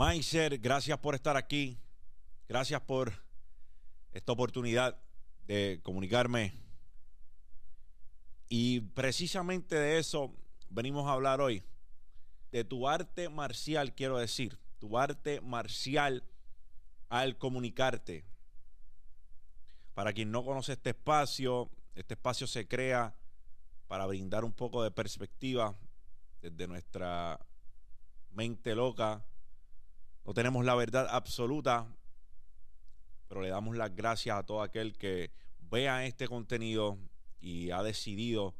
Maiser, gracias por estar aquí. Gracias por esta oportunidad de comunicarme. Y precisamente de eso venimos a hablar hoy. De tu arte marcial, quiero decir. Tu arte marcial al comunicarte. Para quien no conoce este espacio, este espacio se crea para brindar un poco de perspectiva desde nuestra mente loca. No tenemos la verdad absoluta, pero le damos las gracias a todo aquel que vea este contenido y ha decidido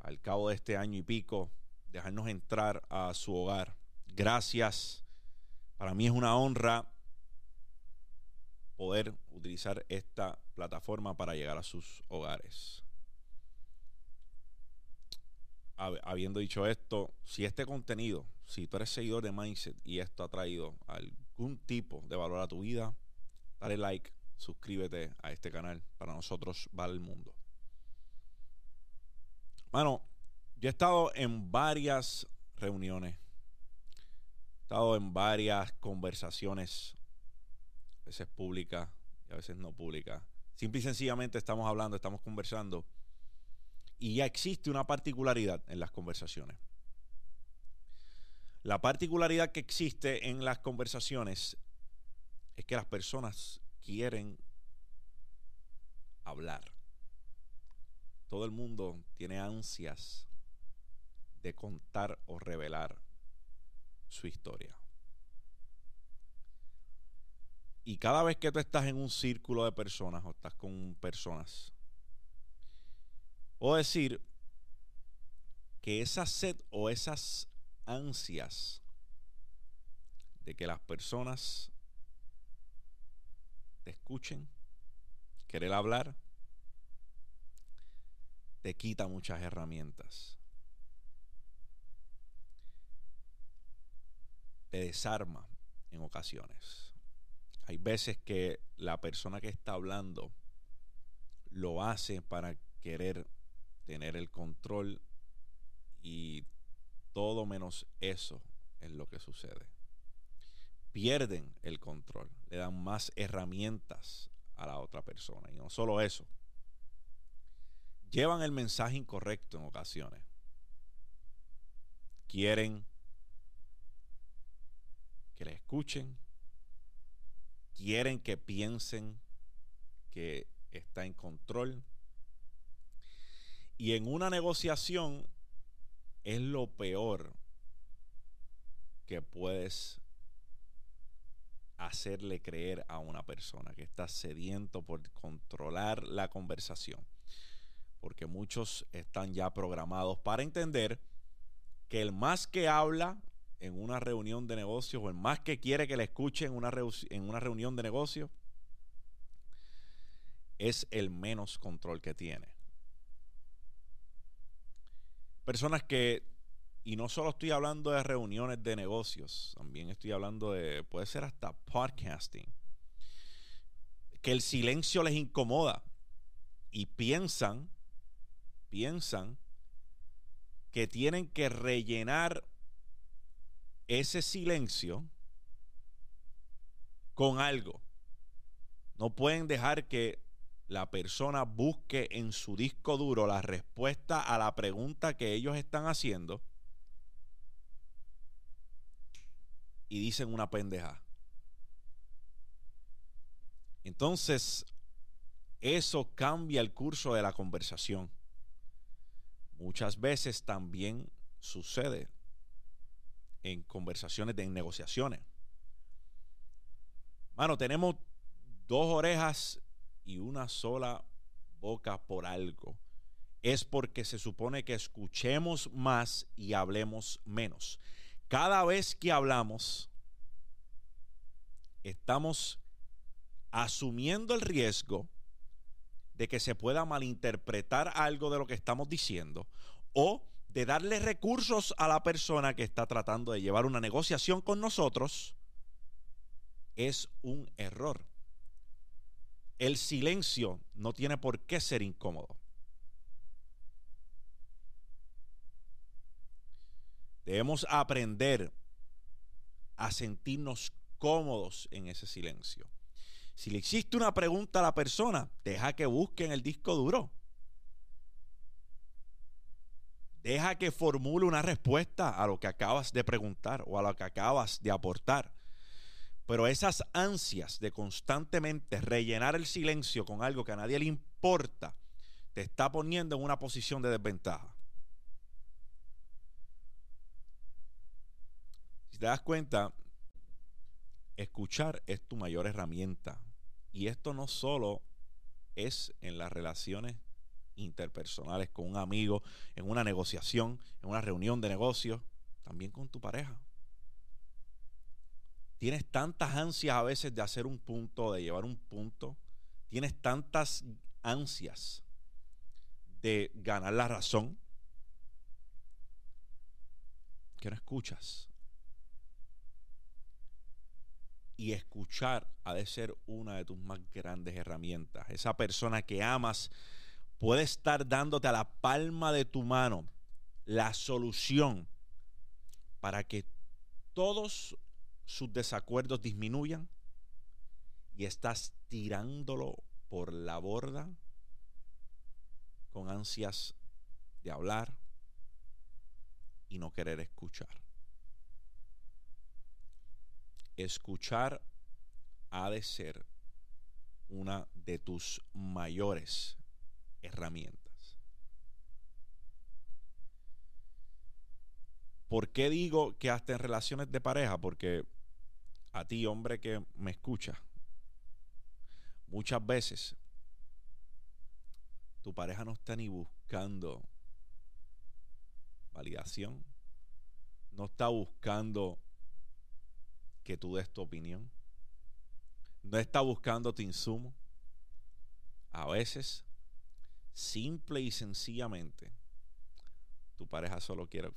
al cabo de este año y pico dejarnos entrar a su hogar. Gracias. Para mí es una honra poder utilizar esta plataforma para llegar a sus hogares. Habiendo dicho esto, si este contenido, si tú eres seguidor de Mindset y esto ha traído algún tipo de valor a tu vida, dale like, suscríbete a este canal. Para nosotros vale el mundo. Bueno, yo he estado en varias reuniones, he estado en varias conversaciones, a veces públicas y a veces no públicas. Simple y sencillamente estamos hablando, estamos conversando y ya existe una particularidad en las conversaciones. La particularidad que existe en las conversaciones es que las personas quieren hablar. Todo el mundo tiene ansias de contar o revelar su historia. Y cada vez que tú estás en un círculo de personas o estás con personas, o decir que esa sed o esas ansias de que las personas te escuchen, querer hablar, te quita muchas herramientas. Te desarma en ocasiones. Hay veces que la persona que está hablando lo hace para querer tener el control y todo menos eso es lo que sucede. Pierden el control, le dan más herramientas a la otra persona. Y no solo eso, llevan el mensaje incorrecto en ocasiones. Quieren que le escuchen, quieren que piensen que está en control. Y en una negociación es lo peor que puedes hacerle creer a una persona que está sediento por controlar la conversación. Porque muchos están ya programados para entender que el más que habla en una reunión de negocios o el más que quiere que le escuche en una, en una reunión de negocios es el menos control que tiene. Personas que y no solo estoy hablando de reuniones de negocios, también estoy hablando de, puede ser hasta podcasting, que el silencio les incomoda y piensan, piensan que tienen que rellenar ese silencio con algo. No pueden dejar que la persona busque en su disco duro la respuesta a la pregunta que ellos están haciendo y dicen una pendeja. Entonces, eso cambia el curso de la conversación. Muchas veces también sucede en conversaciones, en negociaciones. Mano, tenemos dos orejas y una sola boca por algo. Es porque se supone que escuchemos más y hablemos menos cada vez que hablamos, estamos asumiendo el riesgo de que se pueda malinterpretar algo de lo que estamos diciendo o de darle recursos a la persona que está tratando de llevar una negociación con nosotros, es un error. El silencio no tiene por qué ser incómodo. Debemos aprender a sentirnos cómodos en ese silencio. Si le hiciste una pregunta a la persona, deja que busque en el disco duro. Deja que formule una respuesta a lo que acabas de preguntar o a lo que acabas de aportar. Pero esas ansias de constantemente rellenar el silencio con algo que a nadie le importa, te está poniendo en una posición de desventaja. Si te das cuenta, escuchar es tu mayor herramienta. Y esto no solo es en las relaciones interpersonales con un amigo, en una negociación, en una reunión de negocios, también con tu pareja. Tienes tantas ansias a veces de hacer un punto, de llevar un punto. Tienes tantas ansias de ganar la razón que no escuchas. Y escuchar ha de ser una de tus más grandes herramientas. Esa persona que amas puede estar dándote a la palma de tu mano la solución para que todos sus desacuerdos disminuyan y estás tirándolo por la borda con ansias de hablar y no querer escuchar. Escuchar ha de ser una de tus mayores herramientas. ¿Por qué digo que hasta en relaciones de pareja? Porque a ti, hombre que me escucha, muchas veces tu pareja no está ni buscando validación, no está buscando que tú des tu opinión, no está buscando tu insumo. A veces simple y sencillamente, tu pareja solo quiere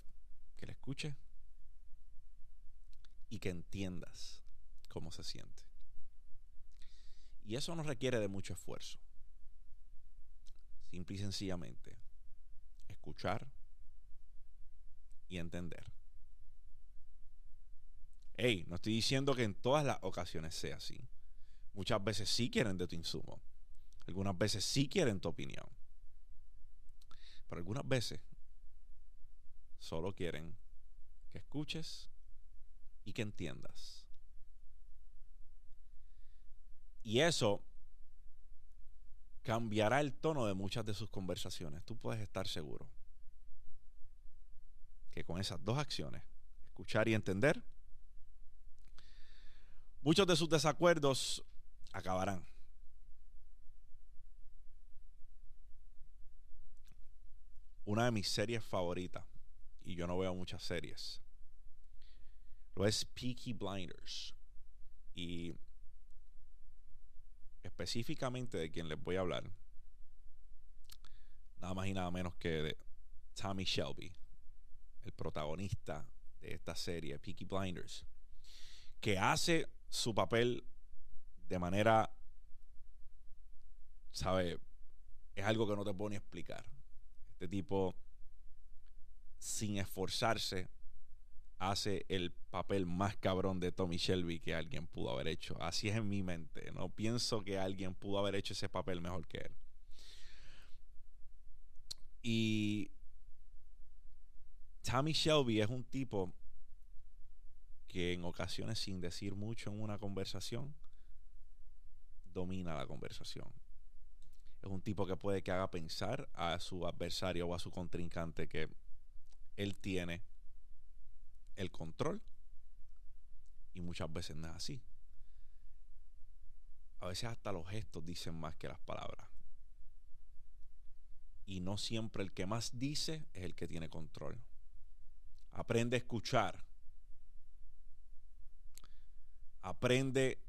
que le escuche y que entiendas cómo se siente. Y eso no requiere de mucho esfuerzo. Simple y sencillamente, escuchar y entender. Hey, no estoy diciendo que en todas las ocasiones sea así. Muchas veces sí quieren de tu insumo. Algunas veces sí quieren tu opinión. Pero algunas veces solo quieren que escuches y que entiendas. Y eso cambiará el tono de muchas de sus conversaciones. Tú puedes estar seguro que con esas dos acciones, escuchar y entender, muchos de sus desacuerdos acabarán. una de mis series favoritas, y yo no veo muchas series, lo es Peaky Blinders. Y específicamente de quien les voy a hablar, nada más y nada menos que de Tommy Shelby, el protagonista de esta serie, Peaky Blinders, que hace su papel de manera, ¿sabe? Es algo que no te puedo ni explicar. Este tipo, sin esforzarse, hace el papel más cabrón de Tommy Shelby que alguien pudo haber hecho. Así es en mi mente. No pienso que alguien pudo haber hecho ese papel mejor que él. Y Tommy Shelby es un tipo que en ocasiones sin decir mucho en una conversación domina la conversación. Es un tipo que puede que haga pensar a su adversario o a su contrincante que él tiene el control. Y muchas veces no es así. A veces hasta los gestos dicen más que las palabras. Y no siempre el que más dice es el que tiene control. Aprende a escuchar. Aprende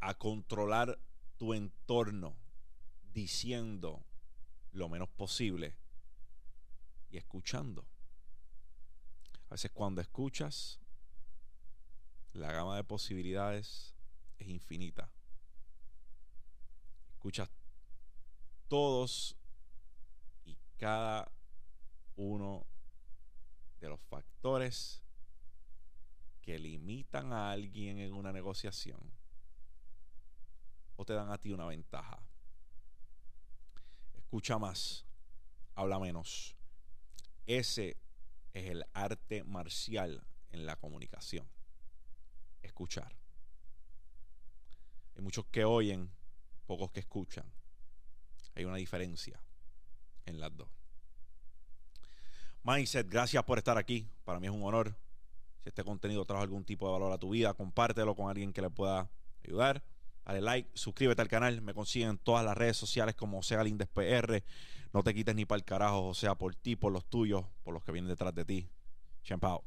a controlar tu entorno diciendo lo menos posible y escuchando. A veces cuando escuchas, la gama de posibilidades es infinita. Escuchas todos y cada uno de los factores que limitan a alguien en una negociación o te dan a ti una ventaja. Escucha más, habla menos. Ese es el arte marcial en la comunicación. Escuchar. Hay muchos que oyen, pocos que escuchan. Hay una diferencia en las dos. Mindset, gracias por estar aquí. Para mí es un honor. Si este contenido trajo algún tipo de valor a tu vida, compártelo con alguien que le pueda ayudar. Dale like, suscríbete al canal. Me consiguen en todas las redes sociales como sea Lindes PR. No te quites ni para el carajo, o sea, por ti, por los tuyos, por los que vienen detrás de ti. Champ out.